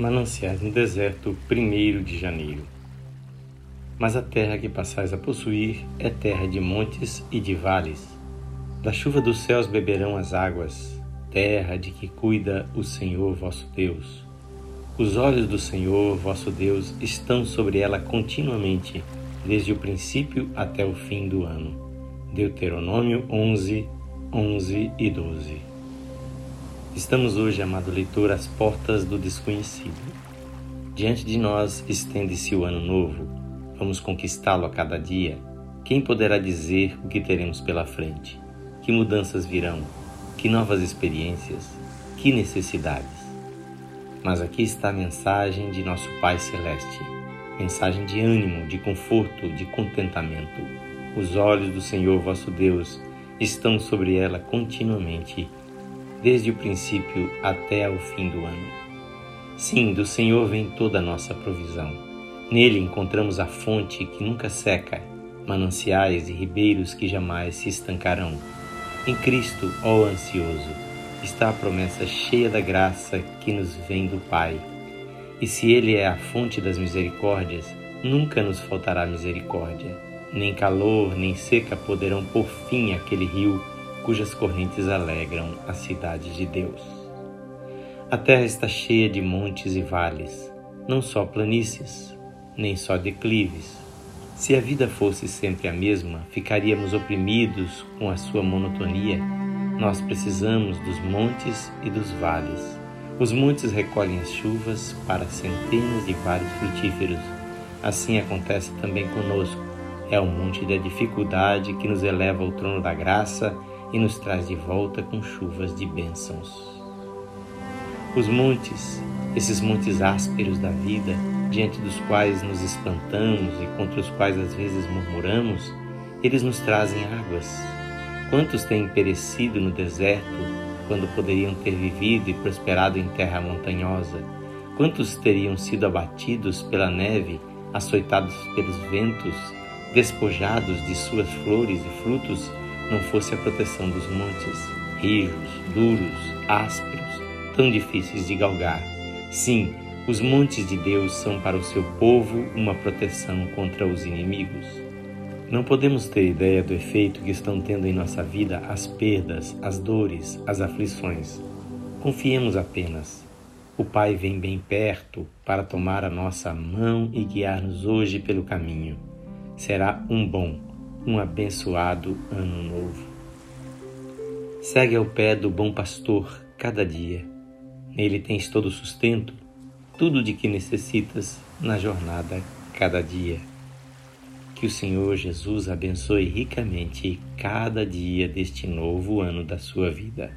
Mananciais no deserto, 1 de janeiro. Mas a terra que passais a possuir é terra de montes e de vales. Da chuva dos céus beberão as águas, terra de que cuida o Senhor vosso Deus. Os olhos do Senhor vosso Deus estão sobre ela continuamente, desde o princípio até o fim do ano. Deuteronômio 11, 11 e 12. Estamos hoje, amado leitor, às portas do desconhecido. Diante de nós estende-se o ano novo. Vamos conquistá-lo a cada dia. Quem poderá dizer o que teremos pela frente? Que mudanças virão? Que novas experiências? Que necessidades? Mas aqui está a mensagem de nosso Pai Celeste. Mensagem de ânimo, de conforto, de contentamento. Os olhos do Senhor vosso Deus estão sobre ela continuamente desde o princípio até ao fim do ano. Sim, do Senhor vem toda a nossa provisão. Nele encontramos a fonte que nunca seca, mananciais e ribeiros que jamais se estancarão. Em Cristo, ó ansioso, está a promessa cheia da graça que nos vem do Pai. E se Ele é a fonte das misericórdias, nunca nos faltará misericórdia. Nem calor, nem seca poderão pôr fim àquele rio cujas correntes alegram a cidade de Deus. A terra está cheia de montes e vales, não só planícies, nem só declives. Se a vida fosse sempre a mesma, ficaríamos oprimidos com a sua monotonia. Nós precisamos dos montes e dos vales. Os montes recolhem as chuvas para centenas de vales frutíferos. Assim acontece também conosco. É o monte da dificuldade que nos eleva ao trono da graça e nos traz de volta com chuvas de bênçãos. Os montes, esses montes ásperos da vida, diante dos quais nos espantamos e contra os quais às vezes murmuramos, eles nos trazem águas. Quantos têm perecido no deserto quando poderiam ter vivido e prosperado em terra montanhosa? Quantos teriam sido abatidos pela neve, açoitados pelos ventos, despojados de suas flores e frutos não fosse a proteção dos montes, rijos, duros, ásperos, tão difíceis de galgar. Sim, os montes de Deus são para o seu povo uma proteção contra os inimigos. Não podemos ter ideia do efeito que estão tendo em nossa vida as perdas, as dores, as aflições. Confiemos apenas. O Pai vem bem perto para tomar a nossa mão e guiar-nos hoje pelo caminho. Será um bom, um abençoado ano novo. Segue ao pé do bom pastor cada dia. Nele tens todo o sustento, tudo de que necessitas na jornada cada dia. Que o Senhor Jesus abençoe ricamente cada dia deste novo ano da sua vida.